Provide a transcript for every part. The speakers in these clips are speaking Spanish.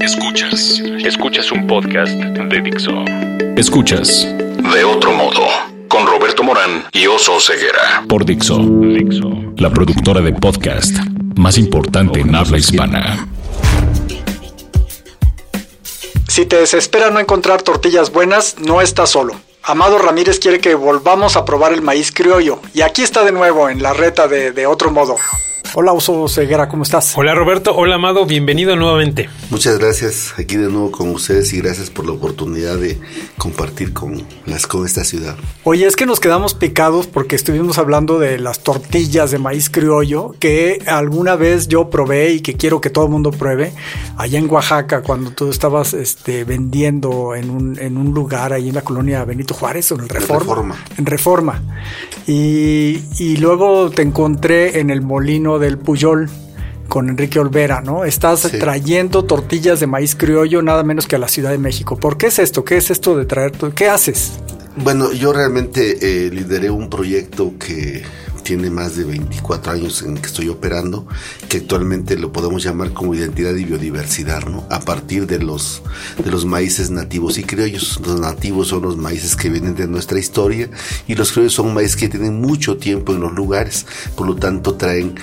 Escuchas. Escuchas un podcast de Dixo. Escuchas. De otro modo. Con Roberto Morán y Oso Ceguera. Por Dixo. Dixo. La productora de podcast más importante en habla hispana. Si te desespera no encontrar tortillas buenas, no estás solo. Amado Ramírez quiere que volvamos a probar el maíz criollo. Y aquí está de nuevo en la reta de, de otro modo. Hola Oso Ceguera, ¿cómo estás? Hola Roberto, hola Amado, bienvenido nuevamente. Muchas gracias aquí de nuevo con ustedes y gracias por la oportunidad de compartir con, las, con esta ciudad. Oye, es que nos quedamos picados porque estuvimos hablando de las tortillas de maíz criollo que alguna vez yo probé y que quiero que todo el mundo pruebe allá en Oaxaca cuando tú estabas este, vendiendo en un, en un lugar ahí en la colonia Benito Juárez o en el Reforma. Reforma. En Reforma. Y, y luego te encontré en el molino del Puyol con Enrique Olvera, ¿no? Estás Sí. trayendo tortillas de maíz criollo nada menos que a la Ciudad de México. ¿Por qué es esto? ¿Qué es esto de traer? ¿Qué haces? Bueno, yo realmente eh, lideré un proyecto que tiene más de 24 años en que estoy operando, que actualmente lo podemos llamar como identidad y biodiversidad, ¿no? A partir de los, de los maíces nativos y criollos. Los nativos son los maíces que vienen de nuestra historia y los criollos son maíces que tienen mucho tiempo en los lugares, por lo tanto traen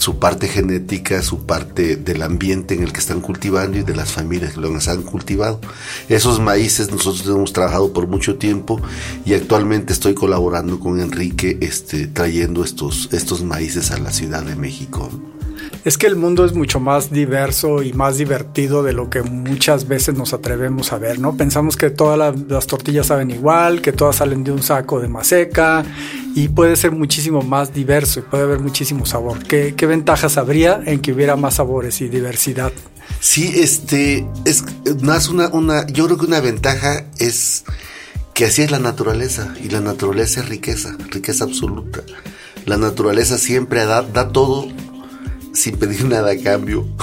su parte genética, su parte del ambiente en el que están cultivando y de las familias que lo han cultivado. Esos maíces nosotros hemos trabajado por mucho tiempo y actualmente estoy colaborando con Enrique este, trayendo estos, estos maíces a la Ciudad de México. Es que el mundo es mucho más diverso y más divertido de lo que muchas veces nos atrevemos a ver, ¿no? Pensamos que todas la- las tortillas saben igual, que todas salen de un saco de maseca y puede ser muchísimo más diverso y puede haber muchísimo sabor. ¿Qué, ventajas habría en que hubiera más sabores y diversidad? Sí, este es más una, una, yo creo que una ventaja es que así es la naturaleza y la naturaleza es riqueza, riqueza absoluta. La naturaleza siempre da todo sin pedir nada a cambio.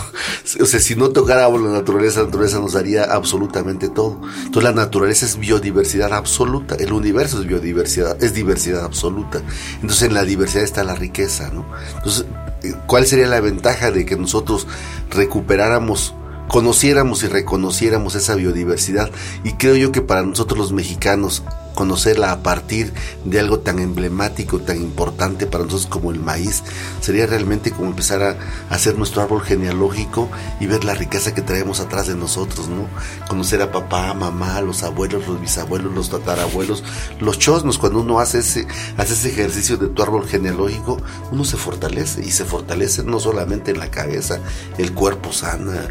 O sea, si no tocáramos la naturaleza, la naturaleza nos daría absolutamente todo. Entonces la naturaleza es biodiversidad absoluta, el universo es biodiversidad, es diversidad absoluta. Entonces en la diversidad está la riqueza, ¿no? Entonces, eh, ¿cuál sería la ventaja de que nosotros recuperáramos conociéramos y reconociéramos esa biodiversidad y creo yo que para nosotros los mexicanos conocerla a partir de algo tan emblemático, tan importante para nosotros como el maíz, sería realmente como empezar a hacer nuestro árbol genealógico y ver la riqueza que traemos atrás de nosotros, ¿no? Conocer a papá, mamá, los abuelos, los bisabuelos, los tatarabuelos, los chosnos, cuando uno hace ese, hace ese ejercicio de tu árbol genealógico, uno se fortalece y se fortalece no solamente en la cabeza, el cuerpo sana,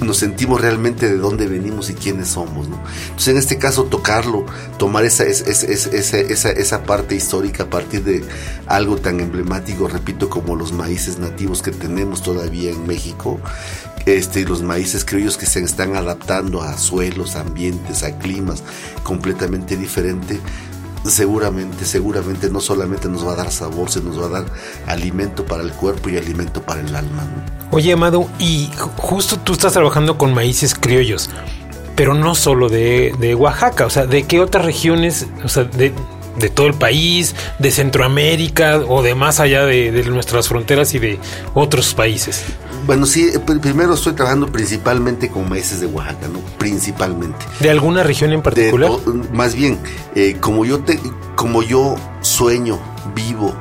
nos sentimos realmente de dónde venimos y quiénes somos. Entonces, en este caso, tocarlo, tomar esa, esa, esa parte histórica a partir de algo tan emblemático, repito, como los maíces nativos que tenemos todavía en México, este, los maíces criollos que se están adaptando a suelos, ambientes, a climas completamente diferentes, seguramente, seguramente no solamente nos va a dar sabor, se nos va a dar alimento para el cuerpo y alimento para el alma. Oye Amado, y ju- justo tú estás trabajando con maíces criollos, pero no solo de, de Oaxaca, o sea, ¿de qué otras regiones, o sea, de, de todo el país, de Centroamérica o de más allá de, de nuestras fronteras y de otros países? Bueno, sí, eh, pr- primero estoy trabajando principalmente con maíces de Oaxaca, ¿no? Principalmente. ¿De alguna región en De particular? más bien, eh, como, yo te, como yo sueño, vivo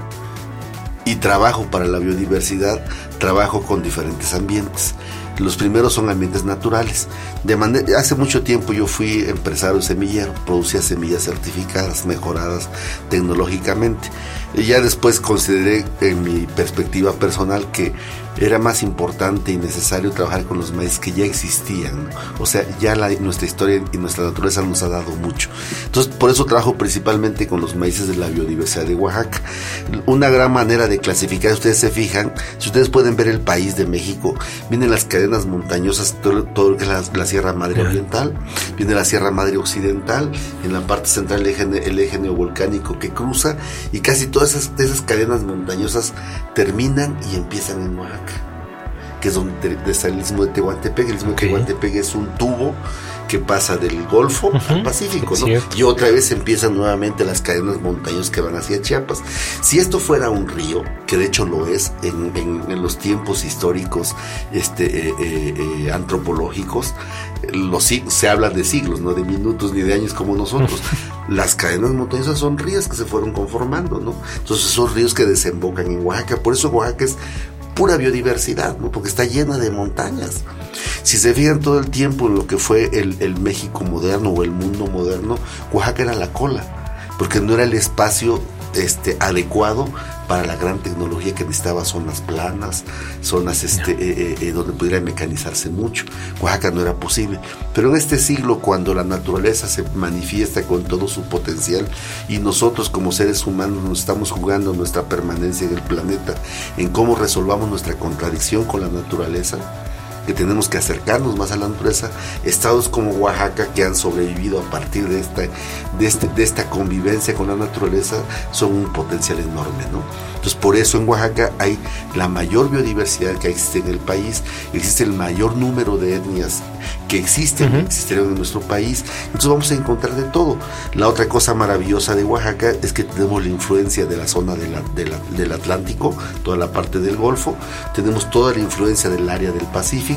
y trabajo para la biodiversidad, trabajo con diferentes ambientes. Los primeros son ambientes naturales. De manera, hace mucho tiempo yo fui empresario semillero, producía semillas certificadas, mejoradas tecnológicamente. Y ya después consideré en mi perspectiva personal que era más importante y necesario trabajar con los maíces que ya existían. O sea, ya la- nuestra historia y nuestra naturaleza nos ha dado mucho. Entonces, por eso trabajo principalmente con los maíces de la biodiversidad de Oaxaca. Una gran manera de clasificar, ustedes se fijan, si ustedes pueden ver el país de México, vienen las cadenas montañosas, todo, todo lo que es la, la Sierra Madre. Oriental, viene la Sierra Madre Occidental, en la parte central el eje, el eje neovolcánico que cruza, y casi todas esas, esas cadenas montañosas terminan y empiezan en Oaxaca que es donde está el istmo de Tehuantepec. El istmo de Tehuantepec es un tubo que pasa del Golfo al Pacífico, ¿no? Y otra vez empiezan nuevamente las cadenas montañosas que van hacia Chiapas. Si esto fuera un río, que de hecho lo es en, los tiempos históricos este, eh, eh, eh, antropológicos, los, se habla de siglos, no de minutos ni de años como nosotros. Las cadenas montañosas son ríos que se fueron conformando, ¿no? Entonces son ríos que desembocan en Oaxaca. Por eso Oaxaca es pura biodiversidad, ¿no? Porque está llena de montañas. Si se fijan todo el tiempo en lo que fue el, el México moderno o el mundo moderno, Oaxaca era la cola, porque no era el espacio este, adecuado para la gran tecnología que necesitaba zonas planas, zonas este, eh, eh, eh, donde pudiera mecanizarse mucho. Oaxaca no era posible. Pero en este siglo, cuando la naturaleza se manifiesta con todo su potencial y nosotros como seres humanos nos estamos jugando nuestra permanencia en el planeta, en cómo resolvamos nuestra contradicción con la naturaleza, que tenemos que acercarnos más a la naturaleza, estados como Oaxaca que han sobrevivido a partir de esta, de, este, de esta convivencia con la naturaleza son un potencial enorme, ¿no? Entonces por eso en Oaxaca hay la mayor biodiversidad que existe en el país, existe el mayor número de etnias que existen, existieron en nuestro país, entonces vamos a encontrar de todo. La otra cosa maravillosa de Oaxaca es que tenemos la influencia de la zona del Atlántico, toda la parte del Golfo, tenemos toda la influencia del área del Pacífico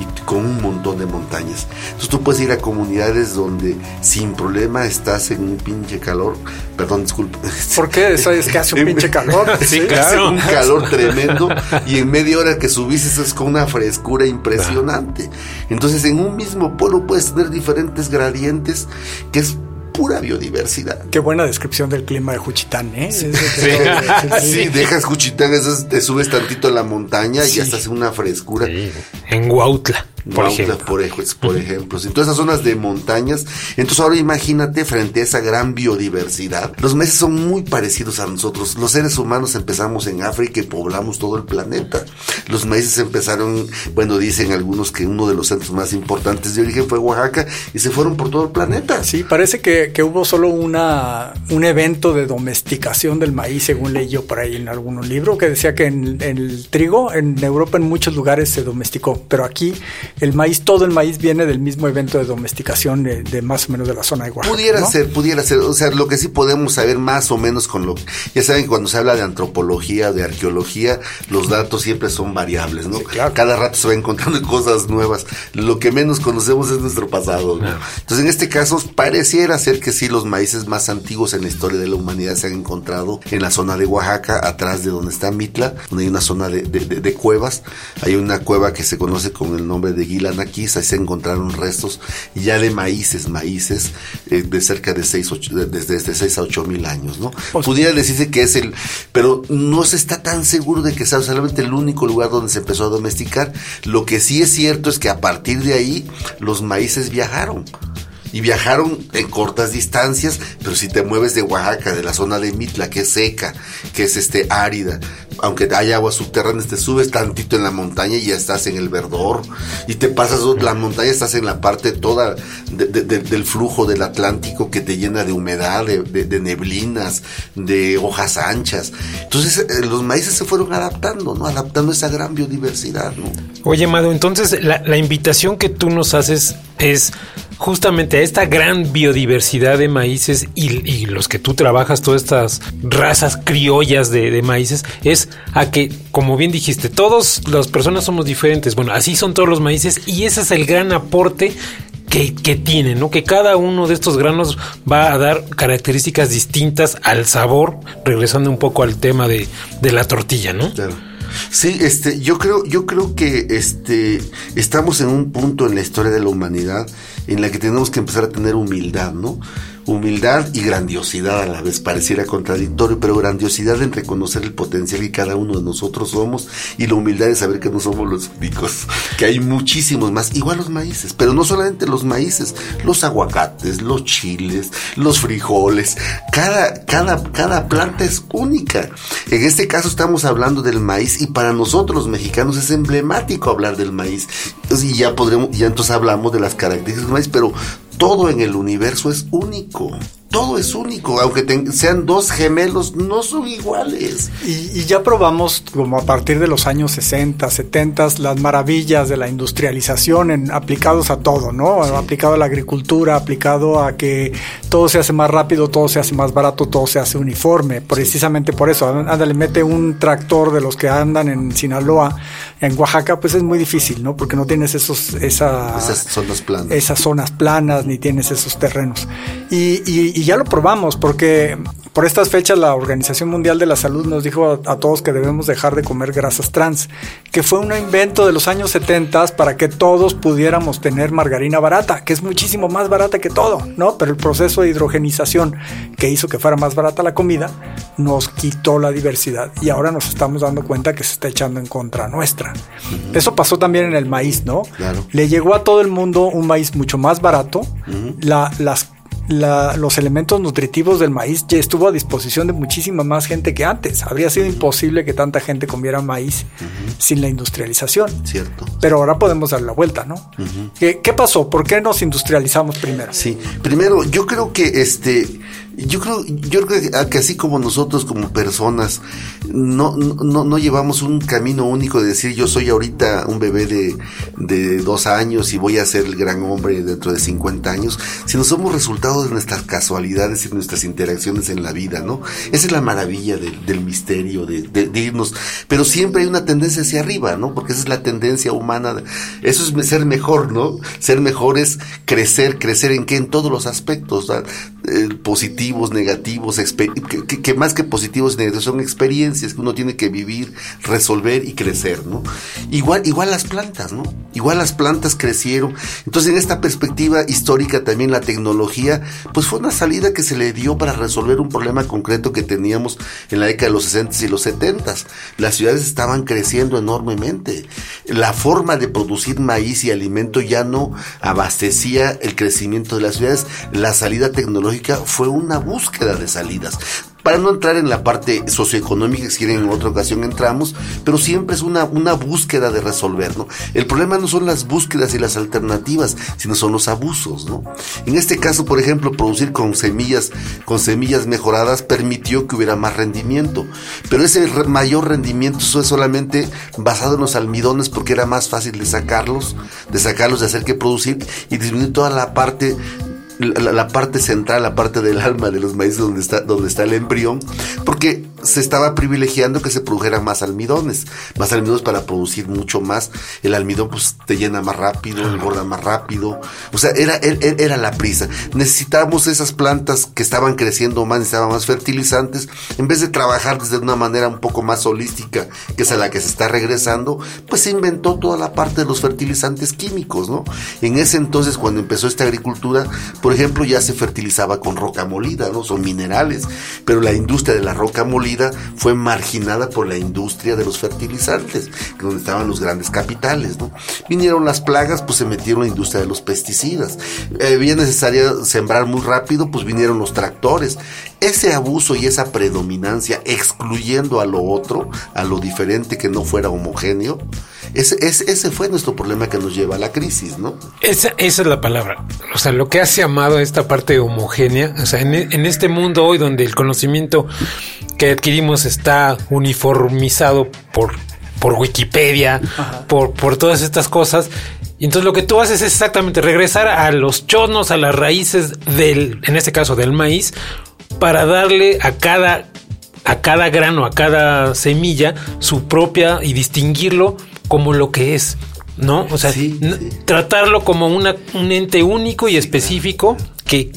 y con un montón de montañas. Entonces tú puedes ir a comunidades donde sin problema estás en un pinche calor, perdón, disculpe. ¿Por qué? Es que hace un pinche calor. sí, claro. un calor tremendo y en media hora que subiste es con una frescura impresionante. Entonces en un mismo pueblo puedes tener diferentes gradientes que es pura biodiversidad. Qué buena descripción del clima de Juchitán, ¿eh? Sí, dejas Juchitán, te subes tantito a la montaña y ya estás en una frescura. En Huautla por ejemplo. Por, ejemplo. En todas esas zonas de montañas. Entonces ahora imagínate frente a esa gran biodiversidad. Los meses son muy parecidos a nosotros. Los seres humanos empezamos en África y poblamos todo el planeta. Los maíces empezaron, bueno, dicen algunos que uno de los centros más importantes de origen fue Oaxaca y se fueron por todo el planeta. Sí, parece que, hubo solo una, un evento de domesticación del maíz, según leí yo por ahí en algún libro, que decía que en el trigo, en Europa en muchos lugares se domesticó, pero aquí el maíz, todo el maíz viene del mismo evento de domesticación de, más o menos de la zona de Oaxaca. Pudiera ser, pudiera ser. O sea, lo que sí podemos saber más o menos con lo. Ya saben que cuando se habla de antropología, de arqueología, los datos siempre son variables, ¿no? Cada rato se va encontrando cosas nuevas. Lo que menos conocemos es nuestro pasado, Entonces, en este caso, pareciera ser que sí, los maíces más antiguos en la historia de la humanidad se han encontrado en la zona de Oaxaca, atrás de donde está Mitla, donde hay una zona de, de cuevas. Hay una cueva que se conoce con el nombre de Guilanaquis, ahí se encontraron restos ya de maíces, maíces eh, de cerca de 6, desde, 6 a 8 mil años, ¿no? Pudiera decirse que es el, pero no se está tan seguro de que sea solamente el único lugar donde se empezó a domesticar. Lo que sí es cierto es que a partir de ahí los maíces viajaron y viajaron en cortas distancias, pero si te mueves de Oaxaca, de la zona de Mitla, que es seca, que es este árida, aunque hay agua subterránea, te subes tantito en la montaña y ya estás en el verdor, y te pasas la montaña, estás en la parte toda del flujo del Atlántico que te llena de humedad, de, neblinas, de hojas anchas. Entonces eh, los maíces se fueron adaptando, ¿no? Adaptando esa gran biodiversidad, ¿no? Oye, Mado, entonces la invitación que tú nos haces es justamente a esta gran biodiversidad de maíces y, los que tú trabajas, todas estas razas criollas de, maíces, es a que, como bien dijiste, todas las personas somos diferentes. Bueno, así son todos los maíces y ese es el gran aporte que, que tienen, ¿no? Que cada uno de estos granos va a dar características distintas al sabor, regresando un poco al tema de, de la tortilla, ¿no? Sí, este, yo creo, yo creo que este, estamos en un punto en la historia de la humanidad en la que tenemos que empezar a tener humildad, ¿no? Humildad y grandiosidad a la vez. Pareciera contradictorio, pero grandiosidad en reconocer el potencial que cada uno de nosotros somos y la humildad de saber que no somos los únicos, que hay muchísimos más, igual los maíces, pero no solamente los maíces, los aguacates, los chiles, los frijoles, cada, cada, cada planta es única. En este caso estamos hablando del maíz y para nosotros los mexicanos es emblemático hablar del maíz. Y ya podremos, ya entonces hablamos de las características del maíz, pero todo en el universo es único. Todo es único, aunque sean dos gemelos, no son iguales. Y, ya probamos, como a partir de los años 60, 70, las maravillas de la industrialización en, aplicados a todo, ¿no? Aplicado a la agricultura, aplicado a que todo se hace más rápido, todo se hace más barato, todo se hace uniforme. Precisamente por eso, ándale, mete un tractor de los que andan en Sinaloa, en Oaxaca, pues es muy difícil, ¿no? Porque no tienes esos, esa, esas zonas planas. Esas zonas planas, ni tienes esos terrenos. y y ya lo probamos porque por estas fechas la Organización Mundial de la Salud nos dijo a, todos que debemos dejar de comer grasas trans, que fue un invento de los años 70 para que todos pudiéramos tener margarina barata, que es muchísimo más barata que todo, ¿no? Pero el proceso de hidrogenización que hizo que fuera más barata la comida nos quitó la diversidad y ahora nos estamos dando cuenta que se está echando en contra nuestra. Eso pasó también en el maíz, ¿no? Le llegó a todo el mundo un maíz mucho más barato, la, las los elementos nutritivos del maíz ya estuvo a disposición de muchísima más gente que antes. Habría sido imposible que tanta gente comiera maíz sin la industrialización. Cierto. Pero ahora podemos dar la vuelta, ¿no? ¿Qué, ¿Qué, pasó? ¿Por qué nos industrializamos primero? Sí, primero yo creo que este yo creo, yo creo que así como nosotros como personas no, no, no llevamos un camino único de decir yo soy ahorita un bebé de, de dos años y voy a ser el gran hombre dentro de 50 años, sino somos resultado de nuestras casualidades y nuestras interacciones en la vida, ¿no? Esa es la maravilla del misterio, de, de, irnos, pero siempre hay una tendencia hacia arriba, ¿no? Porque esa es la tendencia humana, eso es ser mejor, ¿no? Ser mejor es crecer, crecer en qué, en todos los aspectos, eh, positivos, negativos, que, más que positivos y negativos son experiencias que uno tiene que vivir, resolver y crecer, ¿no? Igual, igual las plantas, ¿no? Igual las plantas crecieron. Entonces, en esta perspectiva histórica también la tecnología, pues fue una salida que se le dio para resolver un problema concreto que teníamos en la década de los 60 y los 70. Las ciudades estaban creciendo enormemente. La forma de producir maíz y alimento ya no abastecía el crecimiento de las ciudades. La salida tecnológica fue una búsqueda de salidas. Para no entrar en la parte socioeconómica, si quieren en otra ocasión entramos, pero siempre es una, una búsqueda de resolver, ¿no? El problema no son las búsquedas y las alternativas, sino son los abusos, ¿no? En este caso, por ejemplo, producir con semillas, con semillas mejoradas permitió que hubiera más rendimiento, pero ese mayor rendimiento fue solamente basado en los almidones porque era más fácil de sacarlos, de sacarlos, de hacer que producir y disminuir toda la parte la, parte central, la parte del alma de los maíces donde está, donde está el embrión, porque se estaba privilegiando que se produjeran más almidones, más almidones para producir mucho más. El almidón pues te llena más rápido, engorda más rápido. O sea, era, era, la prisa. Necesitábamos esas plantas que estaban creciendo más, estaban más fertilizantes. En vez de trabajar desde una manera un poco más holística, que es a la que se está regresando, pues se inventó toda la parte de los fertilizantes químicos, ¿no? En ese entonces, cuando empezó esta agricultura, por ejemplo, ya se fertilizaba con roca molida, ¿no? Son minerales, pero la industria de la roca molida fue marginada por la industria de los fertilizantes, donde estaban los grandes capitales, ¿no? Vinieron las plagas, pues se metieron la industria de los pesticidas. Eh, bien necesario sembrar muy rápido, pues vinieron los tractores. Ese abuso y esa predominancia, excluyendo a lo otro, a lo diferente que no fuera homogéneo, ese, ese, fue nuestro problema que nos lleva a la crisis, ¿no? Esa, esa es la palabra. O sea, lo que hace amado esta parte homogénea, o sea, en, en este mundo hoy donde el conocimiento que adquirimos está uniformizado por, por Wikipedia, por, por todas estas cosas. Y entonces lo que tú haces es exactamente regresar a los chonos, a las raíces del, en este caso del maíz, para darle a cada, a cada grano, a cada semilla, su propia y distinguirlo como lo que es. ¿No? O sea, tratarlo como una, un ente único y específico que,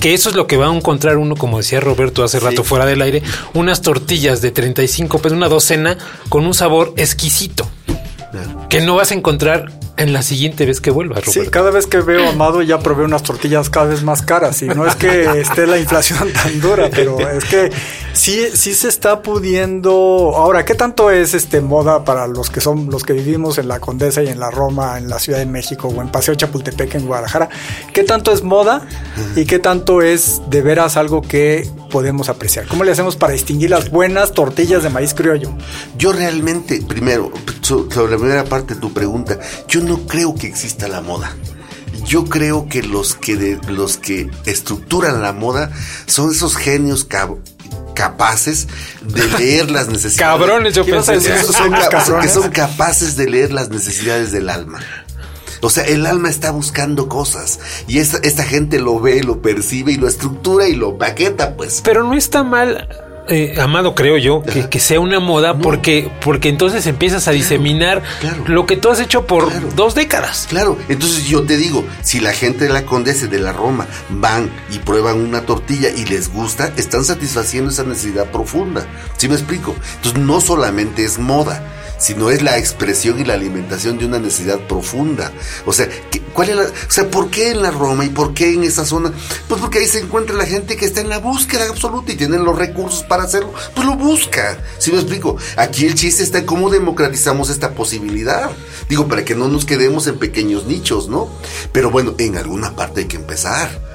que eso es lo que va a encontrar uno, como decía Roberto hace rato fuera del aire, unas tortillas de 35 pesos, una docena, con un sabor exquisito. Que no vas a encontrar en la siguiente vez que vuelva, Sí, cada vez que veo a Amado ya probé unas tortillas cada vez más caras y no es que esté la inflación tan dura, pero es que sí, sí se está pudiendo. Ahora, ¿qué tanto es este moda para los que son los que vivimos en la Condesa y en la Roma, en la Ciudad de México o en Paseo Chapultepec en Guadalajara? ¿Qué tanto es moda y qué tanto es de veras algo que podemos apreciar? ¿Cómo le hacemos para distinguir las buenas tortillas de maíz criollo? Yo realmente, primero, sobre la primera parte de tu pregunta, yo no creo que exista la moda. yo creo que los que de, los que estructuran la moda son esos genios capaces de leer las necesidades. Cabrones, yo pensé que son capaces de leer las necesidades del alma. O sea, el alma está buscando cosas y esta, esta gente lo ve, lo percibe y lo estructura y lo paqueta, pues. Pero no está mal eh, amado, creo yo, que, sea una moda porque, porque entonces empiezas a diseminar lo que tú has hecho por dos décadas. Claro, entonces yo te digo, si la gente de la Condesa de la Roma van y prueban una tortilla y les gusta, están satisfaciendo esa necesidad profunda. ¿Sí me explico? Entonces no solamente es moda sino es la expresión y la alimentación de una necesidad profunda. O sea, ¿cuál es la, o sea, ¿por qué en la Roma y por qué en esa zona? Pues porque ahí se encuentra la gente que está en la búsqueda absoluta y tienen los recursos para hacerlo, pues lo busca. ¿Sí me explico? Aquí el chiste está en cómo democratizamos esta posibilidad. Digo, para que no nos quedemos en pequeños nichos, ¿no? Pero bueno, en alguna parte hay que empezar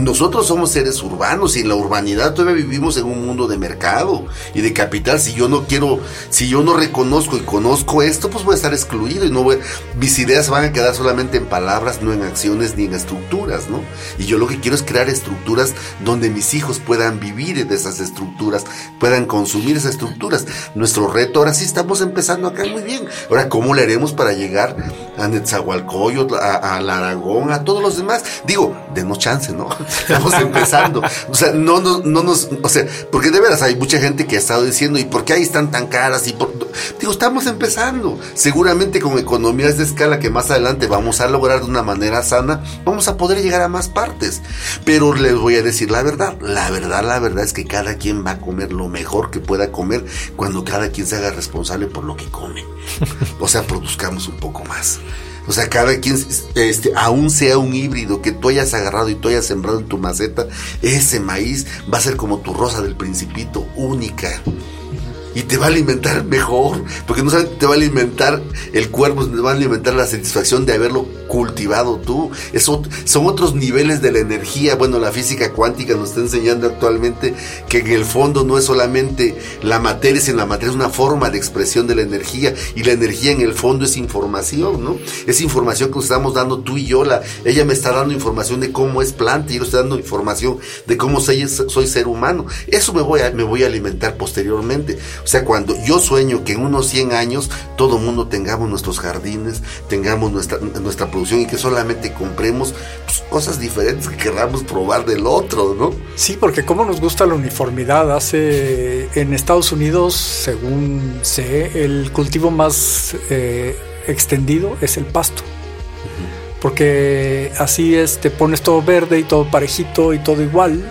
nosotros somos seres urbanos y en la urbanidad todavía vivimos en un mundo de mercado y de capital. Si yo no quiero, si yo no reconozco y conozco esto, pues voy a estar excluido y no voy, mis ideas van a quedar solamente en palabras, no en acciones ni en estructuras, ¿no? Y yo lo que quiero es crear estructuras donde mis hijos puedan vivir de esas estructuras, puedan consumir esas estructuras. Nuestro reto ahora sí estamos empezando acá muy bien. Ahora, ¿cómo le haremos para llegar a Netzahualcoyot, a, a Aragón, a todos los demás? Digo, denos chance, ¿no? Estamos empezando. O sea, no, no, no nos, o sea, porque de veras hay mucha gente que ha estado diciendo, ¿y por qué ahí están tan caras? Y por, digo, estamos empezando. Seguramente con economías de escala que más adelante vamos a lograr de una manera sana, vamos a poder llegar a más partes. Pero les voy a decir la verdad. La verdad, la verdad es que cada quien va a comer lo mejor que pueda comer cuando cada quien se haga responsable por lo que come. O sea, produzcamos un poco más. O sea, cada quien, este, aún sea un híbrido que tú hayas agarrado y tú hayas sembrado en tu maceta, ese maíz va a ser como tu rosa del principito, única y te va a alimentar mejor, porque no solamente te va a alimentar el cuerpo, te va a alimentar la satisfacción de haberlo cultivado tú. Eso, son otros niveles de la energía. Bueno, la física cuántica nos está enseñando actualmente que en el fondo no es solamente la materia, sino la materia es una forma de expresión de la energía y la energía en el fondo es información, ¿no? Es información que nos estamos dando tú y yo. La, ella me está dando información de cómo es planta y yo estoy dando información de cómo soy, soy ser humano. Eso me voy a, me voy a alimentar posteriormente. O sea, cuando yo sueño que en unos 100 años todo mundo tengamos nuestros jardines, tengamos nuestra, nuestra producción y que solamente compremos pues, cosas diferentes que queramos probar del otro, ¿no? Sí, porque como nos gusta la uniformidad, hace en Estados Unidos, según sé, el cultivo más eh, extendido es el pasto porque así es, te pones todo verde y todo parejito y todo igual,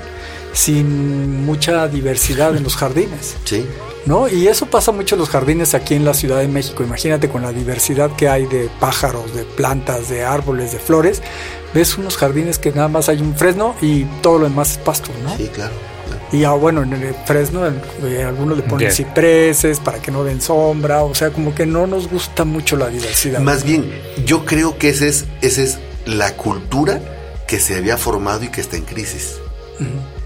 sin mucha diversidad en los jardines. Sí. ¿No? Y eso pasa mucho en los jardines aquí en la Ciudad de México. Imagínate con la diversidad que hay de pájaros, de plantas, de árboles, de flores. Ves unos jardines que nada más hay un fresno y todo lo demás es pasto, ¿no? Sí, claro. Y ah, bueno, en el fresno eh, algunos le ponen cipreses para que no den sombra, o sea, como que no nos gusta mucho la diversidad. Más bien, yo creo que esa es, esa es la cultura que se había formado y que está en crisis.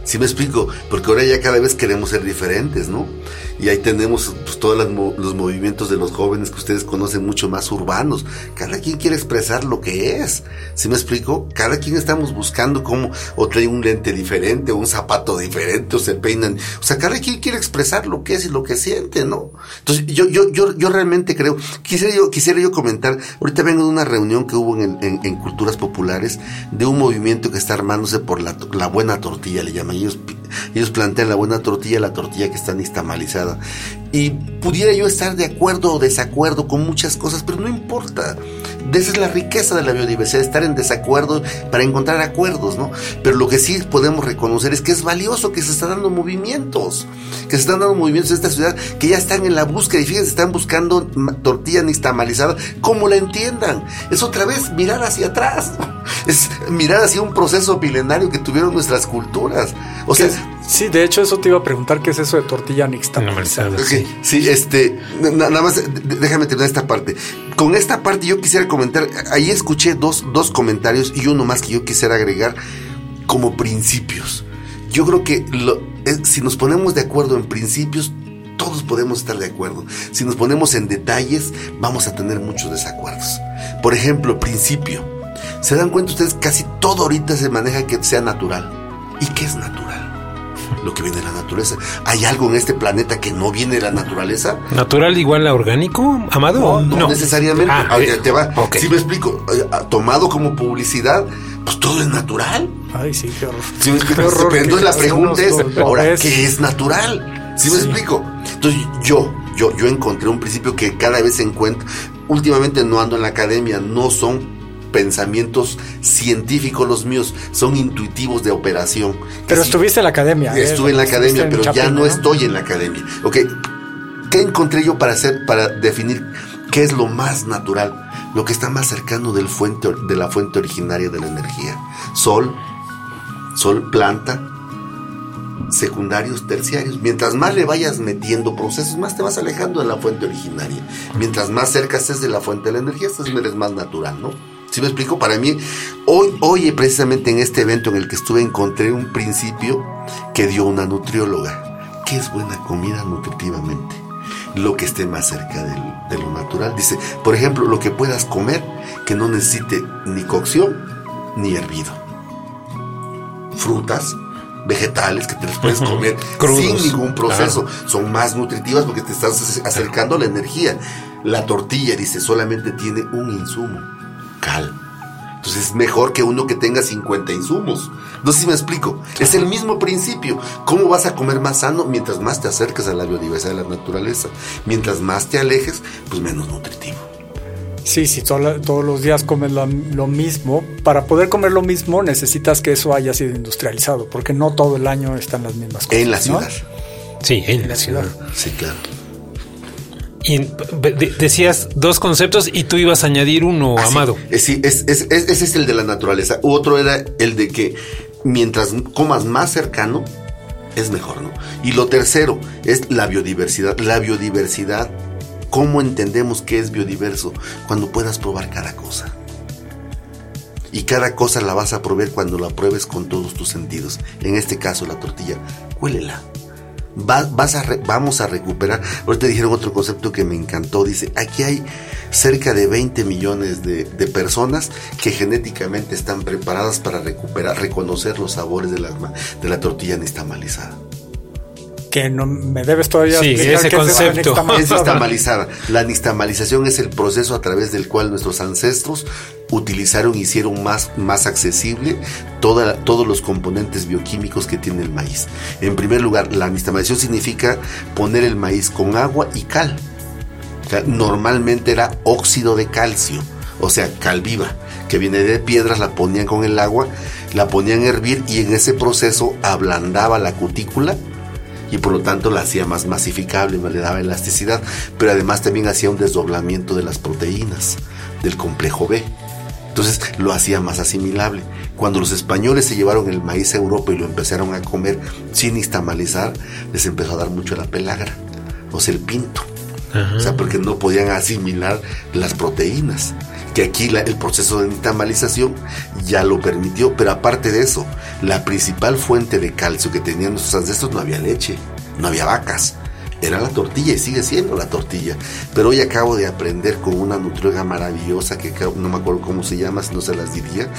Si me explico? Porque ahora ya cada vez queremos ser diferentes, ¿no? Y ahí tenemos pues, todos los movimientos de los jóvenes que ustedes conocen mucho más urbanos. Cada quien quiere expresar lo que es. ¿Sí me explico? Cada quien estamos buscando cómo, o trae un lente diferente, o un zapato diferente, o se peinan. O sea, cada quien quiere expresar lo que es y lo que siente, ¿no? Entonces, yo, yo, yo, yo realmente creo, quisiera yo, quisiera yo comentar, ahorita vengo de una reunión que hubo en, Culturas Populares, de un movimiento que está armándose por la, la buena tortilla, le llaman ellos ellos plantean la buena tortilla, la tortilla que está nixtamalizada. Y pudiera yo estar de acuerdo o desacuerdo con muchas cosas, pero no importa. Esa es la riqueza de la biodiversidad, estar en desacuerdo para encontrar acuerdos, ¿no? Pero lo que sí podemos reconocer es que es valioso que se están dando movimientos, que se están dando movimientos en esta ciudad que ya están en la búsqueda y fíjense, están buscando tortilla nixtamalizada, como la entiendan. Es otra vez mirar hacia atrás, es mirar hacia un proceso milenario que tuvieron nuestras culturas. O sea, Sí, de hecho eso te iba a preguntar qué es eso de tortilla nixtamalizada. Sí, sí, este, nada más déjame terminar esta parte. Con esta parte yo quisiera comentar, ahí escuché dos, dos comentarios y uno más que yo quisiera agregar como principios. Yo creo que si nos ponemos de acuerdo en principios, todos podemos estar de acuerdo. Si nos ponemos en detalles, vamos a tener muchos desacuerdos. Por ejemplo, principio. Se dan cuenta ustedes, casi todo ahorita se maneja que sea natural. ¿Y qué es natural? Lo que viene de la naturaleza. ¿Hay algo en este planeta que no viene de la naturaleza? ¿Natural igual a orgánico, Amado? No, no, necesariamente. Ah, te va. Si me explico, eh, tomado como publicidad, pues todo es natural. Ay, sí, qué horror. Si me explico, entonces la pregunta es, ahora, ¿qué es natural? ¿Sí, me explico? Entonces yo, yo, yo encontré un principio que cada vez encuentro, últimamente no ando en la academia, no son pensamientos científicos los míos, son intuitivos de operación. Pero estuviste en la academia. ¿eh? Estuve en la academia, pero ya no, estoy en la academia. Ok, ¿qué encontré yo para hacer, para definir qué es lo más natural? Lo que está más cercano del fuente, de la fuente originaria de la energía. Sol, sol, planta, secundarios, terciarios. Mientras más le vayas metiendo procesos, más te vas alejando de la fuente originaria. Mientras más cerca estés de la fuente de la energía, estás eres más natural, ¿no? ¿Sí me explico? Para mí, hoy, hoy precisamente en este evento en el que estuve encontré un principio que dio una nutrióloga. ¿Qué es buena comida nutritivamente? Lo que esté más cerca de lo natural. Dice, por ejemplo, lo que puedas comer que no necesite ni cocción ni hervido. Frutas, vegetales que te las puedes comer sin ningún proceso. Son más nutritivas porque te estás acercando a la energía. La tortilla, dice, solamente tiene un insumo. Entonces es mejor que uno que tenga 50 insumos. No sé si me explico. Es el mismo principio. ¿Cómo vas a comer más sano mientras más te acerques a la biodiversidad de la naturaleza? Mientras más te alejes, pues menos nutritivo. Sí, si todos los días comes lo, mismo, para poder comer lo mismo necesitas que eso haya sido industrializado, porque no todo el año están las mismas cosas. En la ciudad. Sí, en, la, ciudad. Sí, claro. Y decías dos conceptos y tú ibas a añadir uno, ah, Amado. Sí, es, ese es el de la naturaleza. Otro era el de que mientras comas más cercano, es mejor, ¿no? Y lo tercero es la biodiversidad. La biodiversidad ¿Cómo entendemos que es biodiverso? Cuando puedas probar cada cosa. Y cada cosa la vas a probar cuando la pruebes con todos tus sentidos. En este caso, la tortilla. Huélela. Vas a vamos a recuperar. Ahorita dijeron otro concepto que me encantó. Dice, aquí hay cerca de 20 millones de, personas que genéticamente están preparadas para recuperar, reconocer los sabores de la, de la tortilla nixtamalizada que no me debes todavía sí, ese concepto es nixtamalizada. La nixtamalización es el proceso a través del cual nuestros ancestros utilizaron y hicieron más, más accesible toda, todos los componentes bioquímicos que tiene el maíz. En primer lugar, la nixtamalización significa poner el maíz con agua y cal. normalmente era óxido de calcio, o sea, cal viva, que viene de piedras, la ponían con el agua, la ponían a hervir y en ese proceso ablandaba la cutícula y por lo tanto la hacía más masificable, le daba elasticidad, pero además también hacía un desdoblamiento de las proteínas del complejo B. Entonces lo hacía más asimilable. Cuando los españoles se llevaron el maíz a Europa y lo empezaron a comer sin instamalizar, les empezó a dar mucho la pelagra, o sea, el pinto. O sea, porque no podían asimilar las proteínas que aquí el proceso de nixtamalización ya lo permitió, pero aparte de eso, la principal fuente de calcio que tenían nuestros ancestros no había leche, no había vacas, era la tortilla y sigue siendo la tortilla. Pero hoy acabo de aprender con una nutrióloga maravillosa que no me acuerdo cómo se llama, si no se las diría.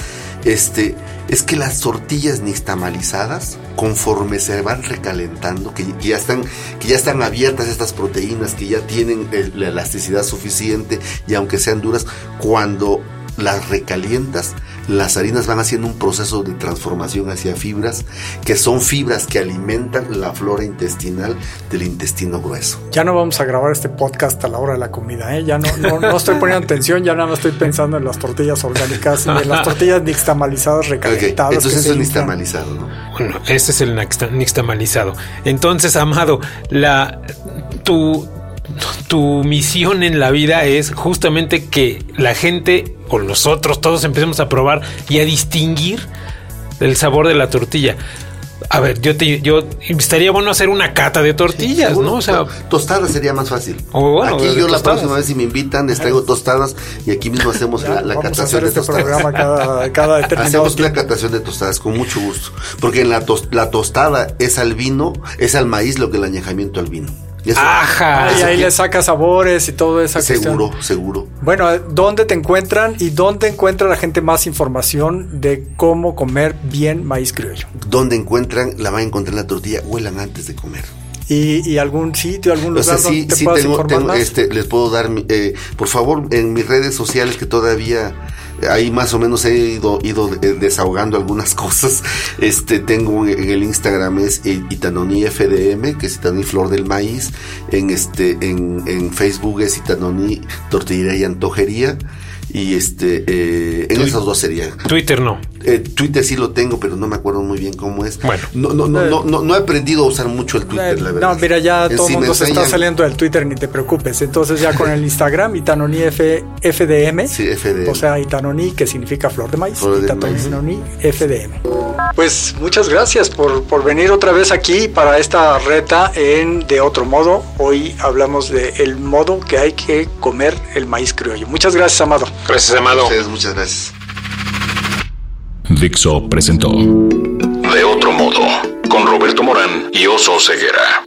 Este, es que las tortillas nixtamalizadas, conforme se van recalentando, que, ya están, que ya están abiertas estas proteínas, que ya tienen la elasticidad suficiente y aunque sean duras, cuando las recalientas, las harinas van haciendo un proceso de transformación hacia fibras, que son fibras que alimentan la flora intestinal del intestino grueso. Ya no vamos a grabar este podcast a la hora de la comida, ¿eh? ya no, no, estoy poniendo atención, ya nada más estoy pensando en las tortillas orgánicas, en las tortillas nixtamalizadas recalentadas. Entonces eso es nixtamalizado, ¿no? Bueno, este es el nixtamalizado. Entonces, Amado, la tu tu misión en la vida es justamente que la gente o nosotros todos empecemos a probar y a distinguir el sabor de la tortilla. A ver, yo te, yo estaría bueno hacer una cata de tortillas, ¿no? O sea, tostadas sería más fácil. aquí yo la próxima vez si me invitan les traigo tostadas y aquí mismo hacemos la, la catación de este Programa cada, cada hacemos una catación de tostadas con mucho gusto, porque en la, la tostada es al vino, es al maíz lo que el añejamiento al vino. Ajá. Y ahí le saca sabores y todo eso. Seguro, seguro. Bueno, ¿dónde te encuentran y dónde encuentra la gente más información de cómo comer bien maíz criollo? ¿Dónde encuentran? La van a encontrar en la tortilla, huelan antes de comer. Y, algún sitio, algún lugar donde te puedas informar más? Este, les puedo dar, eh, por favor, en mis redes sociales que todavía ahí más o menos he ido, ido desahogando algunas cosas. Este, tengo en el Instagram es Itanoni FDM, que es Itanoni Flor del Maíz. En este, en, en Facebook es Itanoni Tortillería y Antojería. Y este, eh, en esas dos serían. Twitter no. Eh, Twitter sí lo tengo, pero no me acuerdo muy bien cómo es. Bueno. No, no, no, no, no, no he aprendido a usar mucho el Twitter, la verdad. No, mira, ya todo el mundo se está saliendo del Twitter, ni te preocupes. Entonces ya con el Instagram, Itanoni F, FDM. Sí, FDM. O sea, Itanoni, que significa flor de maíz. Flor de Itanoni FDM. Pues muchas gracias por, por venir otra vez aquí para esta reta en De Otro Modo. Hoy hablamos de el modo que hay que comer el maíz criollo. Muchas gracias, Amado. Gracias, Amado. muchas gracias. Dixo presentó De Otro Modo con Roberto Morán y Oso Ceguera.